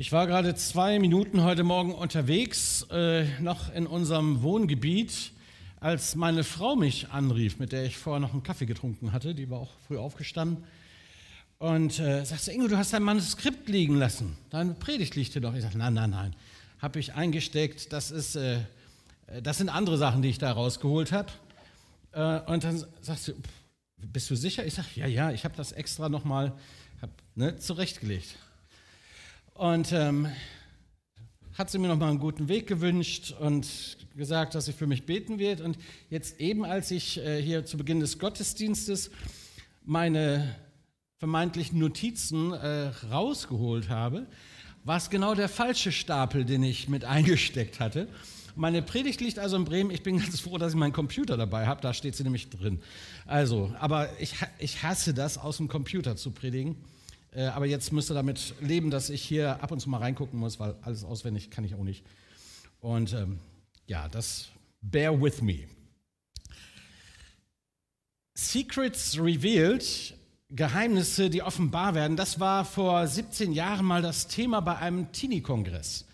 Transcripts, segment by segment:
Ich war gerade zwei Minuten heute Morgen unterwegs, äh, noch in unserem Wohngebiet, als meine Frau mich anrief, mit der ich vorher noch einen Kaffee getrunken hatte. Die war auch früh aufgestanden. Und äh, sagte, Ingo, du hast dein Manuskript liegen lassen. Deine Predigt liegt hier doch. Ich sagte, nein, nein, nein. Habe ich eingesteckt. Das, ist, äh, das sind andere Sachen, die ich da rausgeholt habe. Äh, und dann sagst du, bist du sicher? Ich sage, ja, ja, ich habe das extra nochmal ne, zurechtgelegt. Und ähm, hat sie mir nochmal einen guten Weg gewünscht und gesagt, dass sie für mich beten wird. Und jetzt eben, als ich äh, hier zu Beginn des Gottesdienstes meine vermeintlichen Notizen äh, rausgeholt habe, war es genau der falsche Stapel, den ich mit eingesteckt hatte. Meine Predigt liegt also in Bremen. Ich bin ganz froh, dass ich meinen Computer dabei habe. Da steht sie nämlich drin. Also, aber ich, ich hasse das, aus dem Computer zu predigen. Äh, aber jetzt müsst ihr damit leben, dass ich hier ab und zu mal reingucken muss, weil alles auswendig kann ich auch nicht. Und ähm, ja, das bear with me. Secrets Revealed, Geheimnisse, die offenbar werden, das war vor 17 Jahren mal das Thema bei einem Teenie-Kongress.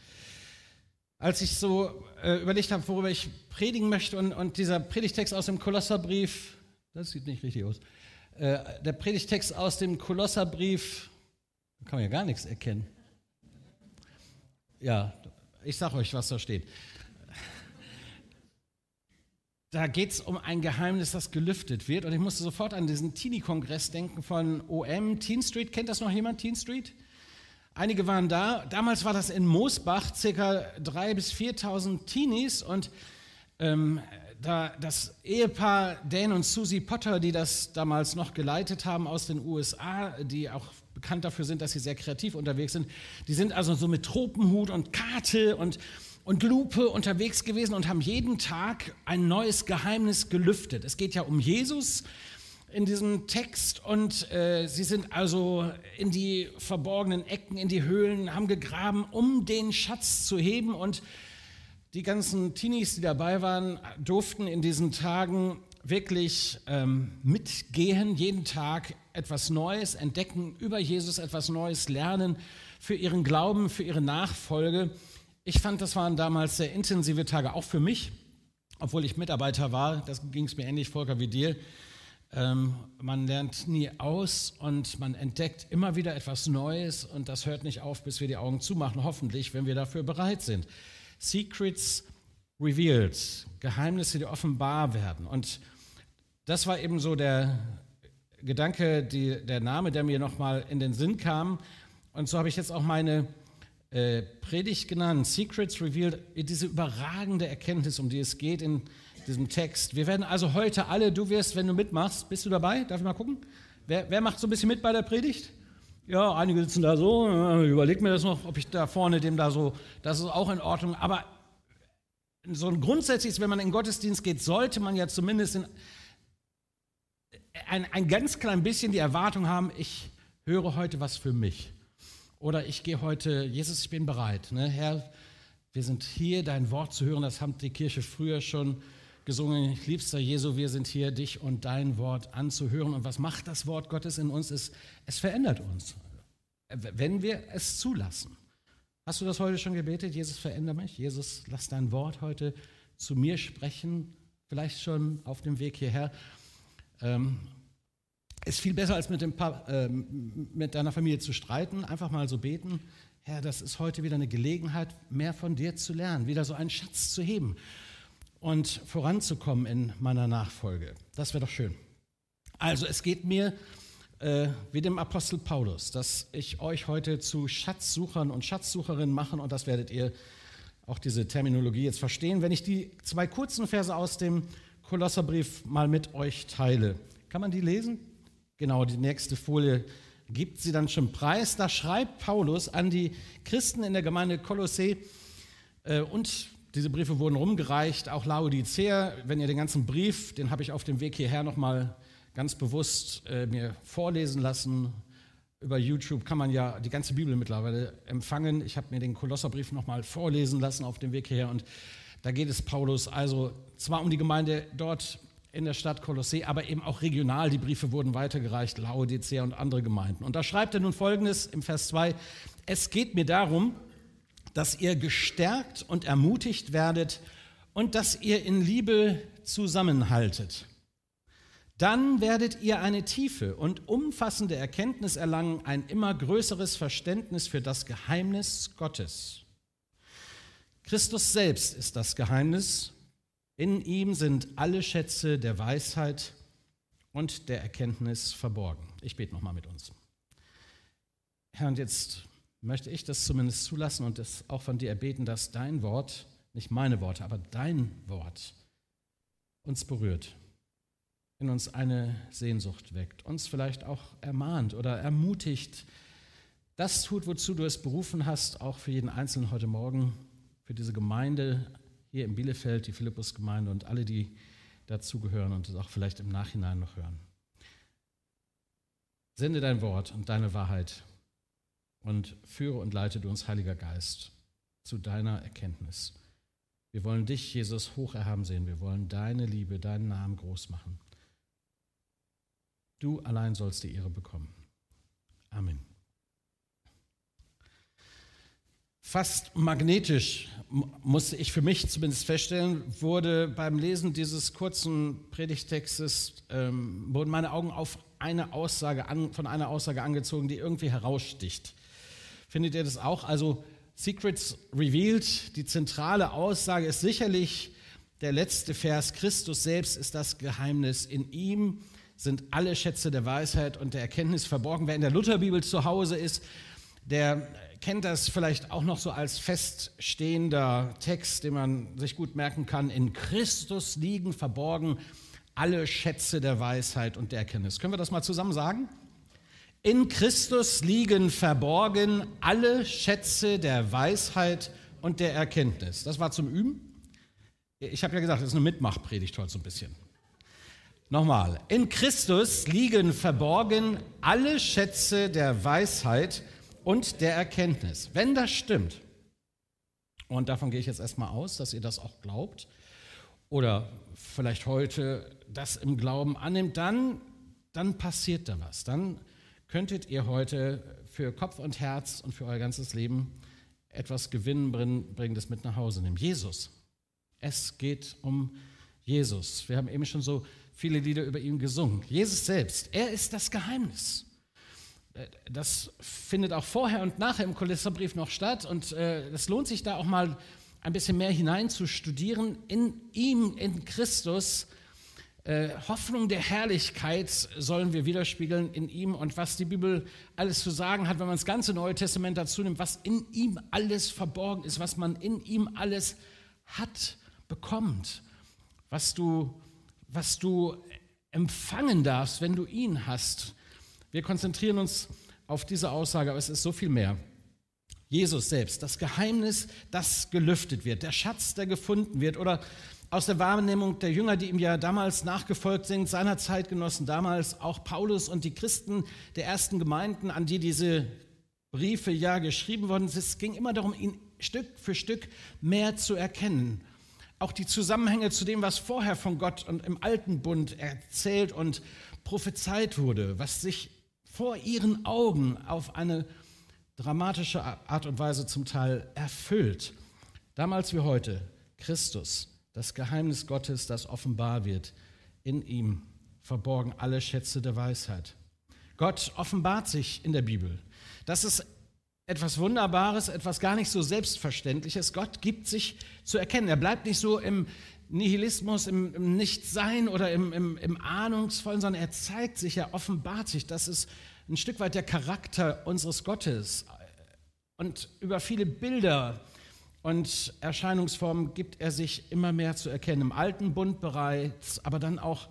Als ich so äh, überlegt habe, worüber ich predigen möchte und, und dieser Predigtext aus dem Kolosserbrief, das sieht nicht richtig aus, äh, der Predigtext aus dem Kolosserbrief, da kann man ja gar nichts erkennen. Ja, ich sage euch, was da steht. Da geht es um ein Geheimnis, das gelüftet wird. Und ich musste sofort an diesen Teenie-Kongress denken von OM, Teen Street. Kennt das noch jemand, Teen Street? Einige waren da. Damals war das in Moosbach, circa 3.000 bis 4.000 Teenies. Und ähm, da das Ehepaar Dan und Susie Potter, die das damals noch geleitet haben aus den USA, die auch bekannt dafür sind, dass sie sehr kreativ unterwegs sind, die sind also so mit Tropenhut und Karte und, und Lupe unterwegs gewesen und haben jeden Tag ein neues Geheimnis gelüftet. Es geht ja um Jesus in diesem Text und äh, sie sind also in die verborgenen Ecken, in die Höhlen, haben gegraben, um den Schatz zu heben und die ganzen Teenies, die dabei waren, durften in diesen Tagen wirklich ähm, mitgehen, jeden Tag etwas Neues entdecken, über Jesus etwas Neues lernen, für ihren Glauben, für ihre Nachfolge. Ich fand, das waren damals sehr intensive Tage, auch für mich, obwohl ich Mitarbeiter war. Das ging es mir ähnlich, Volker, wie dir. Ähm, man lernt nie aus und man entdeckt immer wieder etwas Neues und das hört nicht auf, bis wir die Augen zumachen, hoffentlich, wenn wir dafür bereit sind. Secrets revealed, Geheimnisse, die offenbar werden. Und das war eben so der Gedanke, die, der Name, der mir nochmal in den Sinn kam. Und so habe ich jetzt auch meine äh, Predigt genannt, Secrets Revealed, diese überragende Erkenntnis, um die es geht in diesem Text. Wir werden also heute alle, du wirst, wenn du mitmachst, bist du dabei? Darf ich mal gucken? Wer, wer macht so ein bisschen mit bei der Predigt? Ja, einige sitzen da so, äh, überleg mir das noch, ob ich da vorne dem da so, das ist auch in Ordnung. Aber so ein grundsätzliches, wenn man in den Gottesdienst geht, sollte man ja zumindest in, ein, ein ganz klein bisschen die Erwartung haben, ich höre heute was für mich. Oder ich gehe heute, Jesus, ich bin bereit. Ne? Herr, wir sind hier, dein Wort zu hören, das haben die Kirche früher schon gesungen, liebster Jesu, wir sind hier, dich und dein Wort anzuhören. Und was macht das Wort Gottes in uns? Es, es verändert uns, wenn wir es zulassen. Hast du das heute schon gebetet? Jesus, verändere mich. Jesus, lass dein Wort heute zu mir sprechen. Vielleicht schon auf dem Weg hierher. Ähm, ist viel besser, als mit, dem äh, mit deiner Familie zu streiten. Einfach mal so beten. Herr, das ist heute wieder eine Gelegenheit, mehr von dir zu lernen, wieder so einen Schatz zu heben und voranzukommen in meiner Nachfolge. Das wäre doch schön. Also es geht mir äh, wie dem Apostel Paulus, dass ich euch heute zu Schatzsuchern und Schatzsucherinnen machen und das werdet ihr auch diese Terminologie jetzt verstehen, wenn ich die zwei kurzen Verse aus dem Kolosserbrief mal mit euch teile. Kann man die lesen? Genau, die nächste Folie gibt sie dann schon preis. Da schreibt Paulus an die Christen in der Gemeinde Kolossee äh, und diese Briefe wurden rumgereicht, auch Laodicea. Wenn ihr den ganzen Brief, den habe ich auf dem Weg hierher nochmal ganz bewusst äh, mir vorlesen lassen. Über YouTube kann man ja die ganze Bibel mittlerweile empfangen. Ich habe mir den Kolosserbrief nochmal vorlesen lassen auf dem Weg hierher und da geht es Paulus also zwar um die Gemeinde dort in der Stadt Kolossee, aber eben auch regional. Die Briefe wurden weitergereicht, Laodicea und andere Gemeinden. Und da schreibt er nun folgendes im Vers 2: Es geht mir darum, dass ihr gestärkt und ermutigt werdet und dass ihr in Liebe zusammenhaltet. Dann werdet ihr eine tiefe und umfassende Erkenntnis erlangen, ein immer größeres Verständnis für das Geheimnis Gottes. Christus selbst ist das Geheimnis. In ihm sind alle Schätze der Weisheit und der Erkenntnis verborgen. Ich bete nochmal mit uns. Herr, und jetzt möchte ich das zumindest zulassen und es auch von dir erbeten, dass dein Wort, nicht meine Worte, aber dein Wort uns berührt, in uns eine Sehnsucht weckt, uns vielleicht auch ermahnt oder ermutigt, das tut, wozu du es berufen hast, auch für jeden Einzelnen heute Morgen, für diese Gemeinde hier in Bielefeld, die Philippus-Gemeinde und alle, die dazugehören und es auch vielleicht im Nachhinein noch hören. Sende dein Wort und deine Wahrheit und führe und leite du uns, Heiliger Geist, zu deiner Erkenntnis. Wir wollen dich, Jesus, hoch erhaben sehen. Wir wollen deine Liebe, deinen Namen groß machen. Du allein sollst die Ehre bekommen. Amen. Fast magnetisch, musste ich für mich zumindest feststellen, wurde beim Lesen dieses kurzen Predigtextes, ähm, wurden meine Augen auf eine Aussage an, von einer Aussage angezogen, die irgendwie heraussticht. Findet ihr das auch? Also Secrets Revealed, die zentrale Aussage ist sicherlich der letzte Vers. Christus selbst ist das Geheimnis. In ihm sind alle Schätze der Weisheit und der Erkenntnis verborgen. Wer in der Lutherbibel zu Hause ist, der kennt das vielleicht auch noch so als feststehender Text, den man sich gut merken kann. In Christus liegen verborgen alle Schätze der Weisheit und der Erkenntnis. Können wir das mal zusammen sagen? In Christus liegen verborgen alle Schätze der Weisheit und der Erkenntnis. Das war zum Üben. Ich habe ja gesagt, das ist eine Mitmachpredigt heute so ein bisschen. Nochmal. In Christus liegen verborgen alle Schätze der Weisheit und der Erkenntnis. Wenn das stimmt, und davon gehe ich jetzt erstmal aus, dass ihr das auch glaubt, oder vielleicht heute das im Glauben annimmt, dann, dann passiert da was. Dann könntet ihr heute für Kopf und Herz und für euer ganzes Leben etwas Gewinnbringendes mit nach Hause nehmen. Jesus. Es geht um Jesus. Wir haben eben schon so viele Lieder über ihn gesungen. Jesus selbst, er ist das Geheimnis. Das findet auch vorher und nachher im Kolosserbrief noch statt und es äh, lohnt sich da auch mal ein bisschen mehr hinein zu studieren. In ihm, in Christus, äh, Hoffnung der Herrlichkeit sollen wir widerspiegeln in ihm und was die Bibel alles zu sagen hat, wenn man das ganze Neue Testament dazu nimmt, was in ihm alles verborgen ist, was man in ihm alles hat, bekommt, was du, was du empfangen darfst, wenn du ihn hast. Wir konzentrieren uns auf diese Aussage, aber es ist so viel mehr. Jesus selbst, das Geheimnis, das gelüftet wird, der Schatz, der gefunden wird oder aus der Wahrnehmung der Jünger, die ihm ja damals nachgefolgt sind, seiner Zeitgenossen damals, auch Paulus und die Christen der ersten Gemeinden, an die diese Briefe ja geschrieben worden sind. Es ging immer darum, ihn Stück für Stück mehr zu erkennen. Auch die Zusammenhänge zu dem, was vorher von Gott und im alten Bund erzählt und prophezeit wurde, was sich vor ihren Augen auf eine dramatische Art und Weise zum Teil erfüllt. Damals wie heute, Christus das Geheimnis Gottes, das offenbar wird. In ihm verborgen alle Schätze der Weisheit. Gott offenbart sich in der Bibel. Das ist etwas Wunderbares, etwas gar nicht so Selbstverständliches. Gott gibt sich zu erkennen. Er bleibt nicht so im Nihilismus, im, im Nichtsein oder im, im, im Ahnungsvollen, sondern er zeigt sich, er offenbart sich. Das ist ein Stück weit der Charakter unseres Gottes. Und über viele Bilder und Erscheinungsformen gibt er sich immer mehr zu erkennen. Im alten Bund bereits, aber dann auch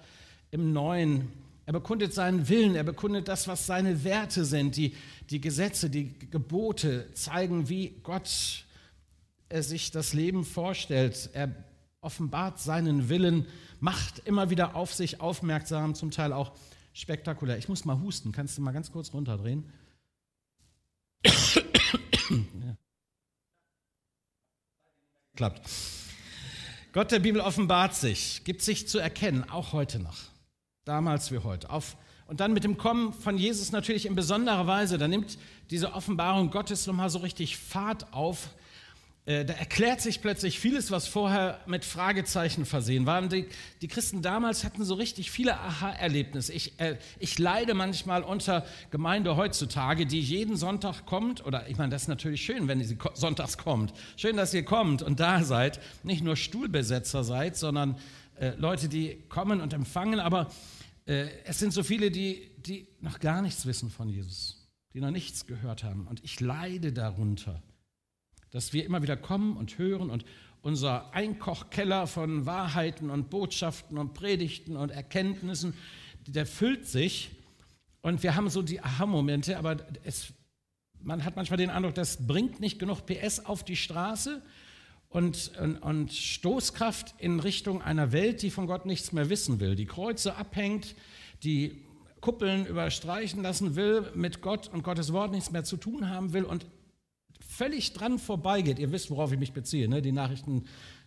im neuen. Er bekundet seinen Willen, er bekundet das, was seine Werte sind. Die, die Gesetze, die Gebote zeigen, wie Gott er sich das Leben vorstellt. Er offenbart seinen Willen, macht immer wieder auf sich aufmerksam, zum Teil auch spektakulär. Ich muss mal husten, kannst du mal ganz kurz runterdrehen? ja. klappt. Gott der Bibel offenbart sich, gibt sich zu erkennen, auch heute noch. Damals wie heute. Auf, und dann mit dem Kommen von Jesus natürlich in besonderer Weise, da nimmt diese Offenbarung Gottes nochmal so richtig Fahrt auf. Äh, da erklärt sich plötzlich vieles, was vorher mit Fragezeichen versehen war. Die, die Christen damals hatten so richtig viele Aha-Erlebnisse. Ich, äh, ich leide manchmal unter Gemeinde heutzutage, die jeden Sonntag kommt, oder ich meine, das ist natürlich schön, wenn sie sonntags kommt. Schön, dass ihr kommt und da seid, nicht nur Stuhlbesetzer seid, sondern äh, Leute, die kommen und empfangen, aber äh, es sind so viele, die, die noch gar nichts wissen von Jesus, die noch nichts gehört haben. Und ich leide darunter dass wir immer wieder kommen und hören und unser Einkochkeller von Wahrheiten und Botschaften und Predigten und Erkenntnissen, der füllt sich. Und wir haben so die Aha-Momente, aber es, man hat manchmal den Eindruck, das bringt nicht genug PS auf die Straße und, und, und Stoßkraft in Richtung einer Welt, die von Gott nichts mehr wissen will, die Kreuze abhängt, die Kuppeln überstreichen lassen will, mit Gott und Gottes Wort nichts mehr zu tun haben will und völlig dran vorbeigeht. Ihr wisst, worauf ich mich beziehe. Ne? Die Nachrichten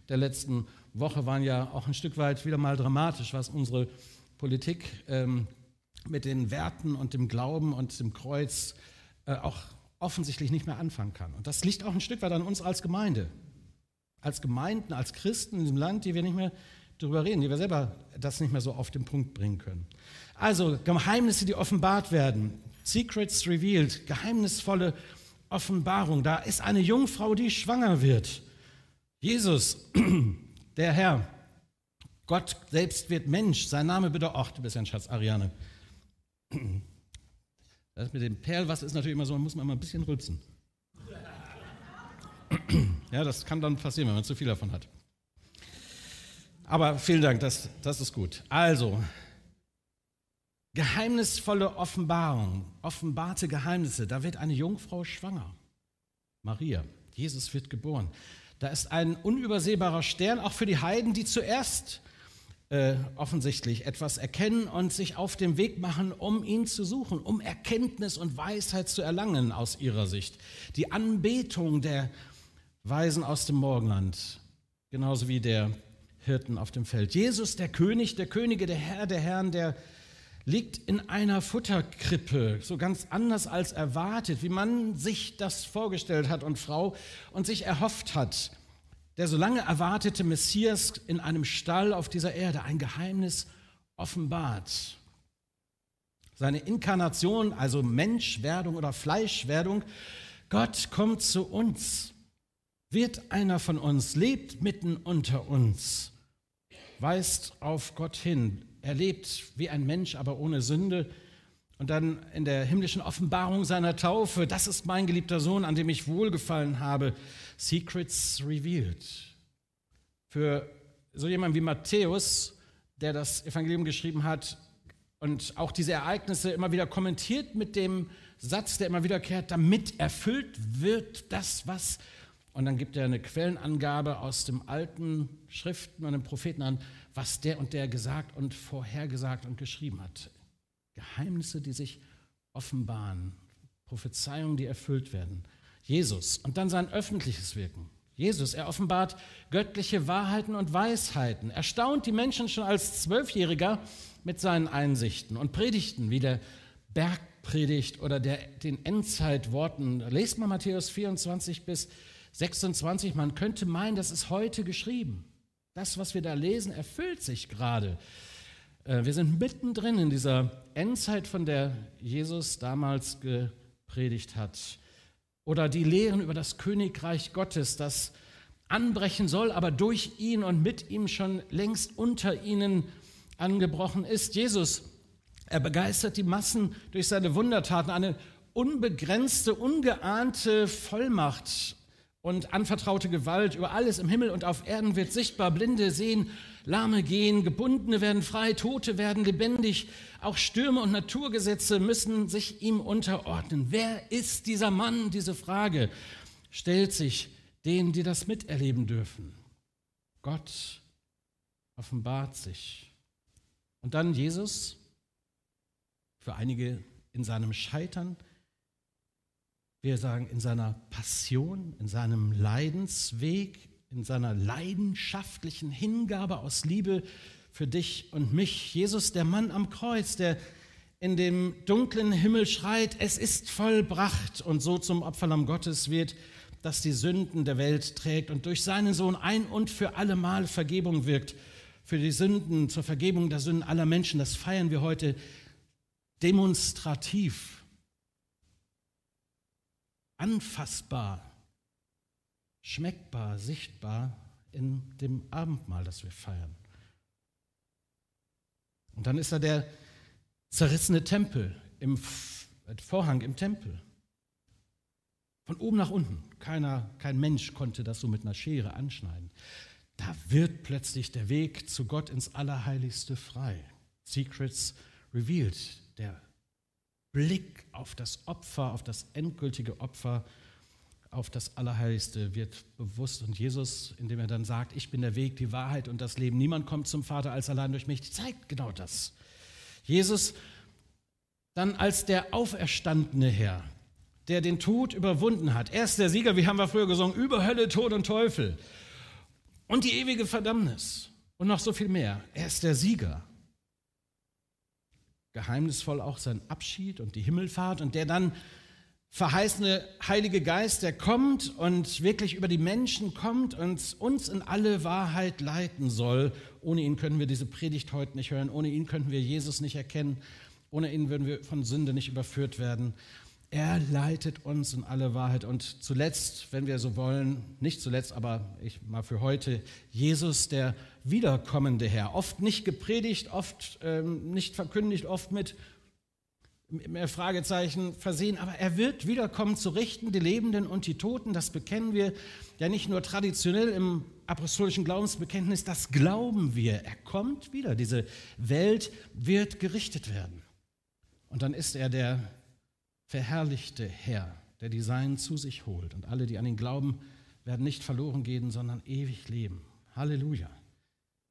der letzten Woche waren ja auch ein Stück weit wieder mal dramatisch, was unsere Politik ähm, mit den Werten und dem Glauben und dem Kreuz äh, auch offensichtlich nicht mehr anfangen kann. Und das liegt auch ein Stück weit an uns als Gemeinde, als Gemeinden, als Christen in diesem Land, die wir nicht mehr darüber reden, die wir selber das nicht mehr so auf den Punkt bringen können. Also Geheimnisse, die offenbart werden, Secrets revealed, geheimnisvolle Offenbarung. Da ist eine Jungfrau, die schwanger wird. Jesus, der Herr, Gott selbst wird Mensch. Sein Name bitte, ach, du bist ja ein Schatz, Ariane. Das mit dem Perlwasser ist natürlich immer so, man muss man immer ein bisschen rülpsen. Ja, das kann dann passieren, wenn man zu viel davon hat. Aber vielen Dank, das, das ist gut. Also, Geheimnisvolle Offenbarung, offenbarte Geheimnisse. Da wird eine Jungfrau schwanger. Maria, Jesus wird geboren. Da ist ein unübersehbarer Stern, auch für die Heiden, die zuerst äh, offensichtlich etwas erkennen und sich auf den Weg machen, um ihn zu suchen, um Erkenntnis und Weisheit zu erlangen aus ihrer Sicht. Die Anbetung der Weisen aus dem Morgenland, genauso wie der Hirten auf dem Feld. Jesus, der König, der Könige, der Herr, der Herrn, der liegt in einer Futterkrippe, so ganz anders als erwartet, wie man sich das vorgestellt hat und Frau und sich erhofft hat. Der so lange erwartete Messias in einem Stall auf dieser Erde, ein Geheimnis offenbart. Seine Inkarnation, also Menschwerdung oder Fleischwerdung, Gott kommt zu uns, wird einer von uns, lebt mitten unter uns, weist auf Gott hin, er lebt wie ein Mensch, aber ohne Sünde. Und dann in der himmlischen Offenbarung seiner Taufe, das ist mein geliebter Sohn, an dem ich wohlgefallen habe, Secrets revealed. Für so jemand wie Matthäus, der das Evangelium geschrieben hat und auch diese Ereignisse immer wieder kommentiert mit dem Satz, der immer wiederkehrt, damit erfüllt wird das, was. Und dann gibt er eine Quellenangabe aus dem alten Schriften und den Propheten an, was der und der gesagt und vorhergesagt und geschrieben hat. Geheimnisse, die sich offenbaren, Prophezeiungen, die erfüllt werden. Jesus und dann sein öffentliches Wirken. Jesus, er offenbart göttliche Wahrheiten und Weisheiten, erstaunt die Menschen schon als Zwölfjähriger mit seinen Einsichten und Predigten wie der Bergpredigt oder der, den Endzeitworten. Lest mal Matthäus 24 bis 26, man könnte meinen, das ist heute geschrieben. Das, was wir da lesen, erfüllt sich gerade. Äh, wir sind mittendrin in dieser Endzeit, von der Jesus damals gepredigt hat. Oder die Lehren über das Königreich Gottes, das anbrechen soll, aber durch ihn und mit ihm schon längst unter ihnen angebrochen ist. Jesus, er begeistert die Massen durch seine Wundertaten, eine unbegrenzte, ungeahnte Vollmacht und anvertraute Gewalt über alles im Himmel und auf Erden wird sichtbar. Blinde sehen, Lahme gehen, Gebundene werden frei, Tote werden lebendig. Auch Stürme und Naturgesetze müssen sich ihm unterordnen. Wer ist dieser Mann? Diese Frage stellt sich denen, die das miterleben dürfen. Gott offenbart sich. Und dann Jesus, für einige in seinem Scheitern, wir sagen, in seiner Passion, in seinem Leidensweg, in seiner leidenschaftlichen Hingabe aus Liebe für dich und mich. Jesus, der Mann am Kreuz, der in dem dunklen Himmel schreit, es ist vollbracht und so zum Opferlamm Gottes wird, das die Sünden der Welt trägt und durch seinen Sohn ein und für allemal Vergebung wirkt, für die Sünden, zur Vergebung der Sünden aller Menschen. Das feiern wir heute demonstrativ, anfassbar, schmeckbar, sichtbar in dem Abendmahl, das wir feiern. Und dann ist da der zerrissene Tempel, im Vorhang im Tempel. Von oben nach unten. Keiner, kein Mensch konnte das so mit einer Schere anschneiden. Da wird plötzlich der Weg zu Gott ins Allerheiligste frei. Secrets revealed. Der Blick auf das Opfer, auf das endgültige Opfer, auf das Allerheiligste wird bewusst. Und Jesus, indem er dann sagt, ich bin der Weg, die Wahrheit und das Leben, niemand kommt zum Vater als allein durch mich, zeigt genau das. Jesus dann als der auferstandene Herr, der den Tod überwunden hat. Er ist der Sieger, wie haben wir früher gesungen, über Hölle, Tod und Teufel. Und die ewige Verdammnis. Und noch so viel mehr. Er ist der Sieger. Geheimnisvoll auch sein Abschied und die Himmelfahrt und der dann verheißene Heilige Geist, der kommt und wirklich über die Menschen kommt und uns in alle Wahrheit leiten soll. Ohne ihn können wir diese Predigt heute nicht hören, ohne ihn könnten wir Jesus nicht erkennen, ohne ihn würden wir von Sünde nicht überführt werden. Er leitet uns in alle Wahrheit. Und zuletzt, wenn wir so wollen, nicht zuletzt, aber ich mal für heute, Jesus, der wiederkommende Herr. Oft nicht gepredigt, oft ähm, nicht verkündigt, oft mit mehr Fragezeichen versehen, aber er wird wiederkommen zu richten, die Lebenden und die Toten. Das bekennen wir ja nicht nur traditionell im apostolischen Glaubensbekenntnis, das glauben wir. Er kommt wieder. Diese Welt wird gerichtet werden. Und dann ist er der verherrlichte Herr, der die Seinen zu sich holt. Und alle, die an ihn glauben, werden nicht verloren gehen, sondern ewig leben. Halleluja.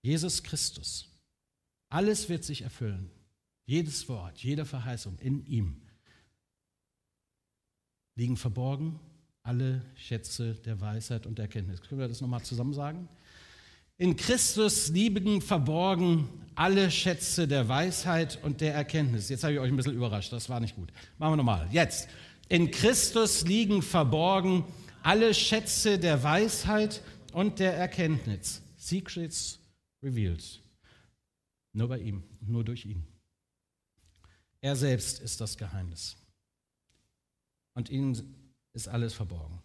Jesus Christus. Alles wird sich erfüllen. Jedes Wort, jede Verheißung in ihm liegen verborgen alle Schätze der Weisheit und der Erkenntnis. Können wir das nochmal zusammen sagen? In Christus liegen verborgen alle Schätze der Weisheit und der Erkenntnis. Jetzt habe ich euch ein bisschen überrascht, das war nicht gut. Machen wir nochmal. Jetzt. In Christus liegen verborgen alle Schätze der Weisheit und der Erkenntnis. Secrets revealed. Nur bei ihm, nur durch ihn. Er selbst ist das Geheimnis. Und ihnen ist alles verborgen.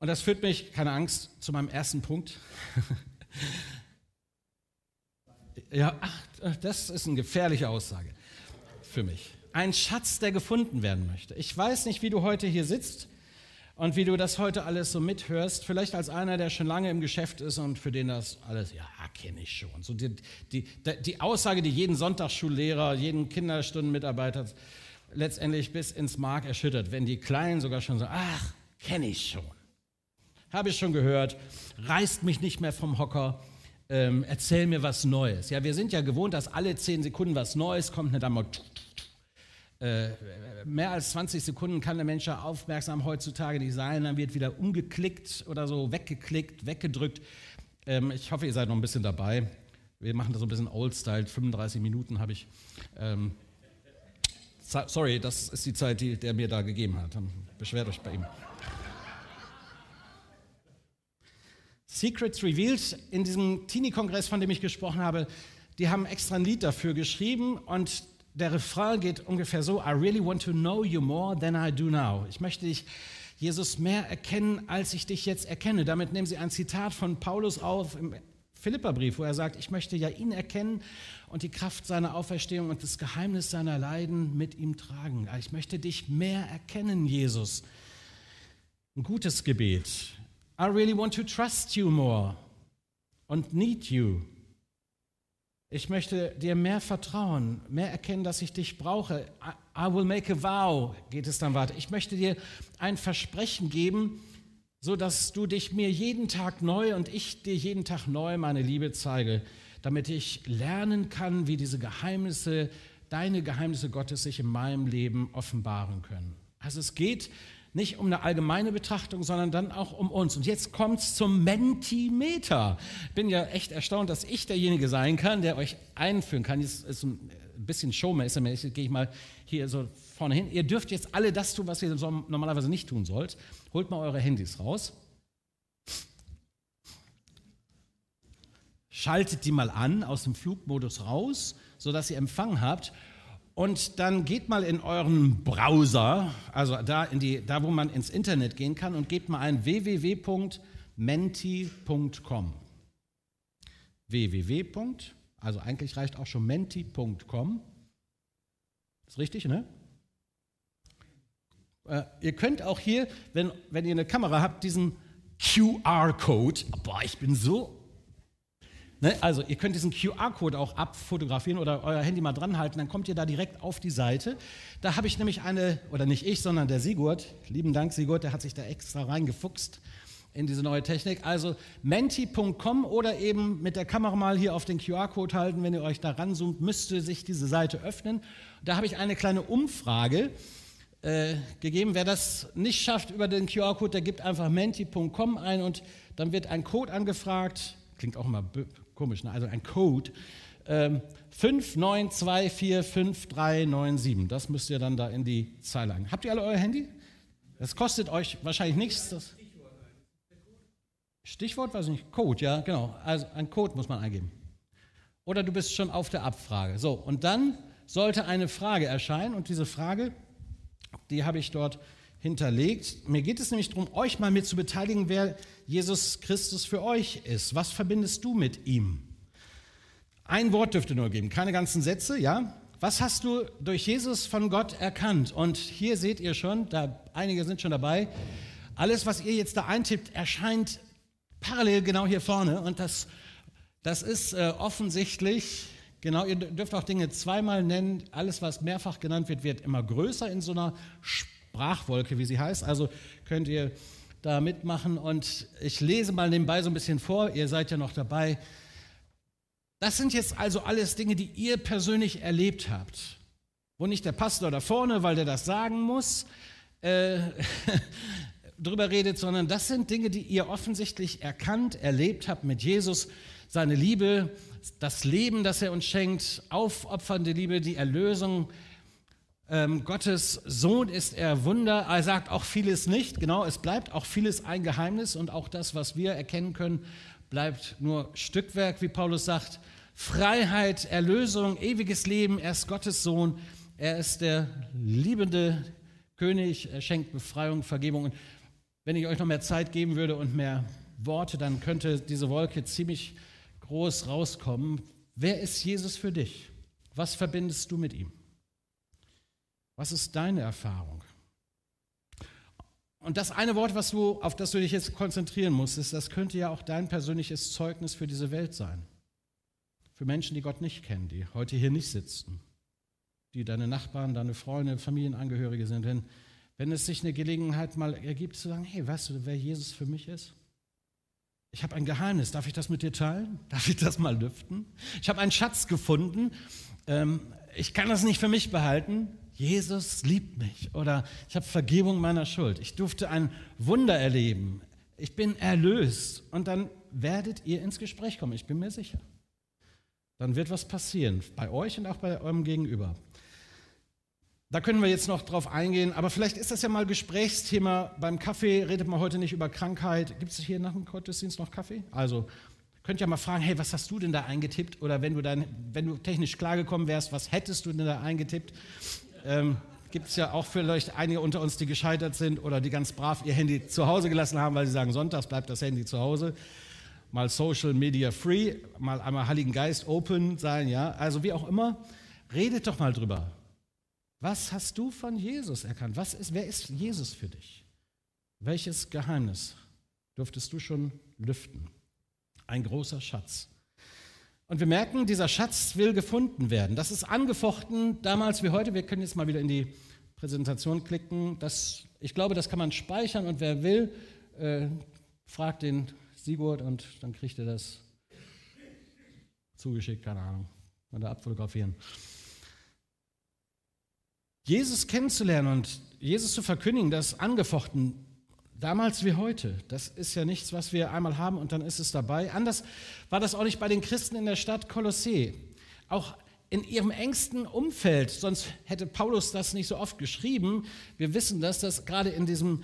Und das führt mich, keine Angst, zu meinem ersten Punkt. ja, ach, das ist eine gefährliche Aussage für mich. Ein Schatz, der gefunden werden möchte. Ich weiß nicht, wie du heute hier sitzt und wie du das heute alles so mithörst. Vielleicht als einer, der schon lange im Geschäft ist und für den das alles, ja, kenne ich schon. So die, die, die Aussage, die jeden Sonntagsschullehrer, jeden Kinderstundenmitarbeiter letztendlich bis ins Mark erschüttert, wenn die Kleinen sogar schon sagen, ach, kenne ich schon habe ich schon gehört, reißt mich nicht mehr vom Hocker, ähm, erzähl mir was Neues. Ja, wir sind ja gewohnt, dass alle zehn Sekunden was Neues kommt, nicht einmal äh, mehr als 20 Sekunden kann der Mensch ja aufmerksam heutzutage nicht sein, dann wird wieder umgeklickt oder so, weggeklickt, weggedrückt. Ähm, ich hoffe, ihr seid noch ein bisschen dabei. Wir machen das so ein bisschen Old-Style, 35 Minuten habe ich. Ähm, sorry, das ist die Zeit, die der mir da gegeben hat. Beschwert euch bei ihm. Secrets Revealed, in diesem Teenie-Kongress, von dem ich gesprochen habe, die haben extra ein Lied dafür geschrieben und der Refrain geht ungefähr so, I really want to know you more than I do now. Ich möchte dich, Jesus, mehr erkennen, als ich dich jetzt erkenne. Damit nehmen sie ein Zitat von Paulus auf im Philipperbrief, wo er sagt, ich möchte ja ihn erkennen und die Kraft seiner Auferstehung und das Geheimnis seiner Leiden mit ihm tragen. Ich möchte dich mehr erkennen, Jesus. Ein gutes Gebet. I really want to trust you more und need you. Ich möchte dir mehr vertrauen, mehr erkennen, dass ich dich brauche. I, I will make a vow, geht es dann weiter. Ich möchte dir ein Versprechen geben, so dass du dich mir jeden Tag neu und ich dir jeden Tag neu meine Liebe zeige, damit ich lernen kann, wie diese Geheimnisse, deine Geheimnisse Gottes sich in meinem Leben offenbaren können. Also es geht nicht um eine allgemeine Betrachtung, sondern dann auch um uns. Und jetzt kommt es zum Mentimeter. Bin ja echt erstaunt, dass ich derjenige sein kann, der euch einführen kann. Jetzt ist ein bisschen showmäßig, gehe ich mal hier so vorne hin. Ihr dürft jetzt alle das tun, was ihr normalerweise nicht tun sollt. Holt mal eure Handys raus. Schaltet die mal an, aus dem Flugmodus raus, sodass ihr Empfang habt und dann geht mal in euren Browser, also da, in die, da wo man ins Internet gehen kann und gebt mal ein www.menti.com. www. Also eigentlich reicht auch schon menti.com. Ist richtig, ne? Äh, ihr könnt auch hier, wenn, wenn ihr eine Kamera habt, diesen QR-Code, boah, ich bin so Ne? Also ihr könnt diesen QR-Code auch abfotografieren oder euer Handy mal dran halten, dann kommt ihr da direkt auf die Seite. Da habe ich nämlich eine, oder nicht ich, sondern der Sigurd, lieben Dank Sigurd, der hat sich da extra reingefuchst in diese neue Technik. Also menti.com oder eben mit der Kamera mal hier auf den QR-Code halten, wenn ihr euch da ranzoomt, müsste sich diese Seite öffnen. Da habe ich eine kleine Umfrage äh, gegeben. Wer das nicht schafft über den QR-Code, der gibt einfach menti.com ein und dann wird ein Code angefragt. Klingt auch immer Komisch, ne? also ein Code. Ähm, 592455397. Das müsst ihr dann da in die Zeile ein. Habt ihr alle euer Handy? Das kostet euch wahrscheinlich nichts. Das Stichwort, weiß ich nicht, Code, ja, genau. Also ein Code muss man eingeben. Oder du bist schon auf der Abfrage. So, und dann sollte eine Frage erscheinen und diese Frage, die habe ich dort hinterlegt. Mir geht es nämlich darum, euch mal mit zu beteiligen, wer Jesus Christus für euch ist. Was verbindest du mit ihm? Ein Wort dürfte nur geben, keine ganzen Sätze, ja? Was hast du durch Jesus von Gott erkannt? Und hier seht ihr schon, da einige sind schon dabei, alles, was ihr jetzt da eintippt, erscheint parallel genau hier vorne. Und das, das ist äh, offensichtlich, genau, ihr dürft auch Dinge zweimal nennen. Alles, was mehrfach genannt wird, wird immer größer in so einer Sprache. Sprachwolke, wie sie heißt. Also könnt ihr da mitmachen und ich lese mal nebenbei so ein bisschen vor, ihr seid ja noch dabei. Das sind jetzt also alles Dinge, die ihr persönlich erlebt habt. Wo nicht der Pastor da vorne, weil der das sagen muss, äh, drüber redet, sondern das sind Dinge, die ihr offensichtlich erkannt, erlebt habt mit Jesus. Seine Liebe, das Leben, das er uns schenkt, aufopfernde Liebe, die Erlösung, ähm, Gottes Sohn ist er Wunder. Er sagt auch vieles nicht. Genau, es bleibt auch vieles ein Geheimnis und auch das, was wir erkennen können, bleibt nur Stückwerk, wie Paulus sagt. Freiheit, Erlösung, ewiges Leben. Er ist Gottes Sohn. Er ist der liebende König. Er schenkt Befreiung, Vergebung. Und wenn ich euch noch mehr Zeit geben würde und mehr Worte, dann könnte diese Wolke ziemlich groß rauskommen. Wer ist Jesus für dich? Was verbindest du mit ihm? Was ist deine Erfahrung? Und das eine Wort, was du, auf das du dich jetzt konzentrieren musst, ist, das könnte ja auch dein persönliches Zeugnis für diese Welt sein. Für Menschen, die Gott nicht kennen, die heute hier nicht sitzen, die deine Nachbarn, deine Freunde, Familienangehörige sind. Denn wenn es sich eine Gelegenheit mal ergibt, zu sagen, hey, weißt du, wer Jesus für mich ist? Ich habe ein Geheimnis, darf ich das mit dir teilen? Darf ich das mal lüften? Ich habe einen Schatz gefunden, ähm, ich kann das nicht für mich behalten, Jesus liebt mich oder ich habe Vergebung meiner Schuld. Ich durfte ein Wunder erleben. Ich bin erlöst. Und dann werdet ihr ins Gespräch kommen, ich bin mir sicher. Dann wird was passieren, bei euch und auch bei eurem Gegenüber. Da können wir jetzt noch drauf eingehen, aber vielleicht ist das ja mal Gesprächsthema beim Kaffee. Redet man heute nicht über Krankheit. Gibt es hier nach dem Gottesdienst noch Kaffee? Also könnt ihr mal fragen, hey, was hast du denn da eingetippt? Oder wenn du, dann, wenn du technisch klargekommen wärst, was hättest du denn da eingetippt? Ähm, gibt es ja auch vielleicht einige unter uns, die gescheitert sind oder die ganz brav ihr Handy zu Hause gelassen haben, weil sie sagen, sonntags bleibt das Handy zu Hause. Mal Social Media Free, mal einmal Heiligen Geist Open sein, ja. Also wie auch immer, redet doch mal drüber. Was hast du von Jesus erkannt? Was ist, wer ist Jesus für dich? Welches Geheimnis durftest du schon lüften? Ein großer Schatz. Und wir merken, dieser Schatz will gefunden werden. Das ist angefochten damals wie heute. Wir können jetzt mal wieder in die Präsentation klicken. Das, ich glaube, das kann man speichern und wer will, äh, fragt den Sigurd und dann kriegt er das zugeschickt, keine Ahnung, da abfotografieren. Jesus kennenzulernen und Jesus zu verkündigen, das angefochten, damals wie heute, das ist ja nichts, was wir einmal haben und dann ist es dabei. Anders war das auch nicht bei den Christen in der Stadt Kolossee. Auch in ihrem engsten Umfeld, sonst hätte Paulus das nicht so oft geschrieben. Wir wissen das, dass gerade in diesem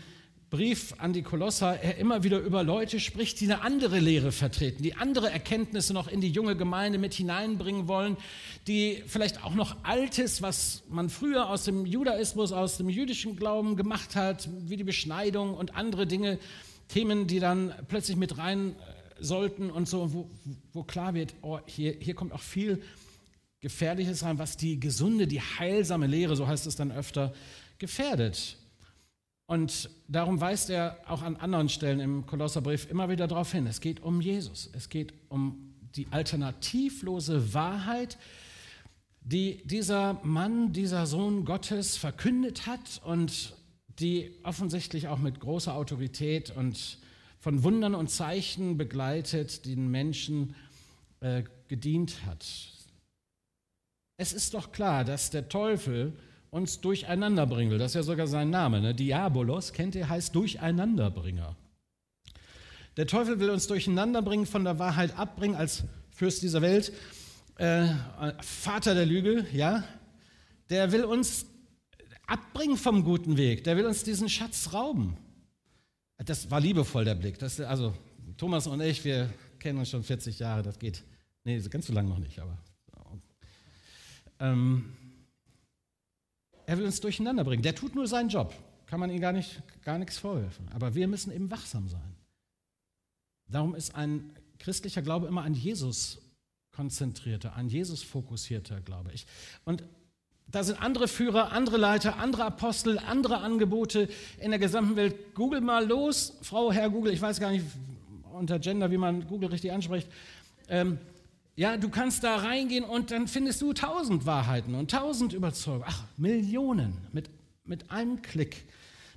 Brief an die Kolosser er immer wieder über Leute spricht, die eine andere Lehre vertreten, die andere Erkenntnisse noch in die junge Gemeinde mit hineinbringen wollen, die vielleicht auch noch Altes, was man früher aus dem Judaismus, aus dem jüdischen Glauben gemacht hat, wie die Beschneidung und andere Dinge, Themen, die dann plötzlich mit rein äh, sollten und so, wo, wo klar wird, oh, hier, hier kommt auch viel Gefährliches rein, was die gesunde, die heilsame Lehre, so heißt es dann öfter, gefährdet. Und darum weist er auch an anderen Stellen im Kolosserbrief immer wieder darauf hin. Es geht um Jesus. Es geht um die alternativlose Wahrheit, die dieser Mann, dieser Sohn Gottes verkündet hat und die offensichtlich auch mit großer Autorität und von Wundern und Zeichen begleitet den Menschen äh, gedient hat. Es ist doch klar, dass der Teufel uns durcheinander bringen will. Das ist ja sogar sein Name. Ne? Diabolos, kennt ihr, heißt Durcheinanderbringer. Der Teufel will uns durcheinander bringen, von der Wahrheit abbringen als Fürst dieser Welt, äh, Vater der Lüge, ja. Der will uns abbringen vom guten Weg. Der will uns diesen Schatz rauben. Das war liebevoll der Blick. Das, also Thomas und ich, wir kennen uns schon 40 Jahre. Das geht, nee, ganz so lange noch nicht, aber. Ähm, er will uns durcheinander bringen. Der tut nur seinen Job. Kann man ihm gar, nicht, gar nichts vorwerfen. Aber wir müssen eben wachsam sein. Darum ist ein christlicher Glaube immer an Jesus konzentrierter, an Jesus fokussierter, glaube ich. Und da sind andere Führer, andere Leiter, andere Apostel, andere Angebote in der gesamten Welt. Google mal los, Frau, Herr Google, ich weiß gar nicht unter Gender, wie man Google richtig anspricht. Ähm, ja, du kannst da reingehen und dann findest du tausend Wahrheiten und tausend Überzeugungen. Ach, Millionen mit, mit einem Klick.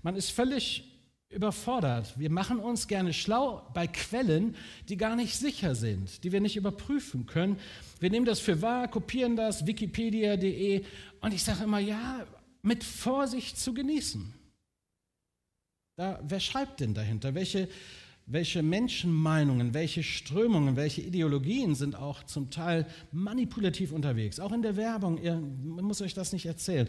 Man ist völlig überfordert. Wir machen uns gerne schlau bei Quellen, die gar nicht sicher sind, die wir nicht überprüfen können. Wir nehmen das für wahr, kopieren das, wikipedia.de und ich sage immer, ja, mit Vorsicht zu genießen. Da, wer schreibt denn dahinter? Welche welche Menschenmeinungen, welche Strömungen, welche Ideologien sind auch zum Teil manipulativ unterwegs, auch in der Werbung, ihr, muss euch das nicht erzählen.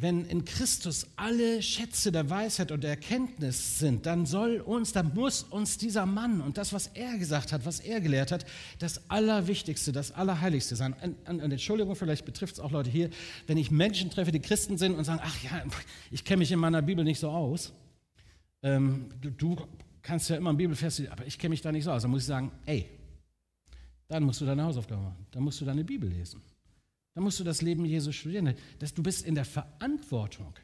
Wenn in Christus alle Schätze der Weisheit und der Erkenntnis sind, dann soll uns, dann muss uns dieser Mann und das, was er gesagt hat, was er gelehrt hat, das Allerwichtigste, das Allerheiligste sein. Und, und Entschuldigung, vielleicht betrifft es auch Leute hier, wenn ich Menschen treffe, die Christen sind und sagen, ach ja, ich kenne mich in meiner Bibel nicht so aus ähm, du, du, kannst ja immer ein Bibelfest, aber ich kenne mich da nicht so aus. Dann muss ich sagen, ey, dann musst du deine Hausaufgaben machen. Dann musst du deine Bibel lesen. Dann musst du das Leben Jesus studieren. Das, du bist in der Verantwortung,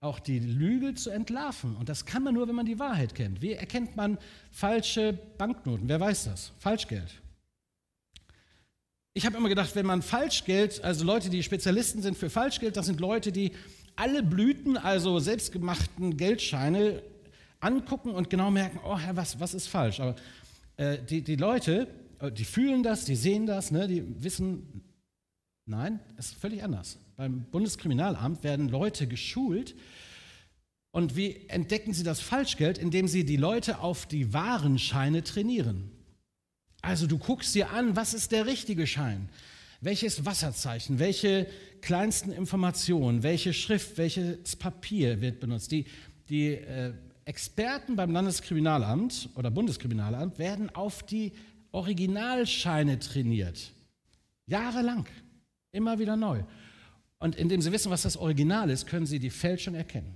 auch die Lüge zu entlarven. Und das kann man nur, wenn man die Wahrheit kennt. Wie erkennt man falsche Banknoten? Wer weiß das? Falschgeld. Ich habe immer gedacht, wenn man Falschgeld, also Leute, die Spezialisten sind für Falschgeld, das sind Leute, die alle Blüten, also selbstgemachten Geldscheine, angucken und genau merken, oh Herr, was, was ist falsch? Aber äh, die, die Leute, äh, die fühlen das, die sehen das, ne, die wissen, nein, es ist völlig anders. Beim Bundeskriminalamt werden Leute geschult, und wie entdecken sie das Falschgeld? Indem sie die Leute auf die wahren Scheine trainieren. Also du guckst dir an, was ist der richtige Schein? Welches Wasserzeichen, welche kleinsten Informationen, welche Schrift, welches Papier wird benutzt? Die, die äh, Experten beim Landeskriminalamt oder Bundeskriminalamt werden auf die Originalscheine trainiert. Jahrelang. Immer wieder neu. Und indem sie wissen, was das Original ist, können sie die Fälschung erkennen.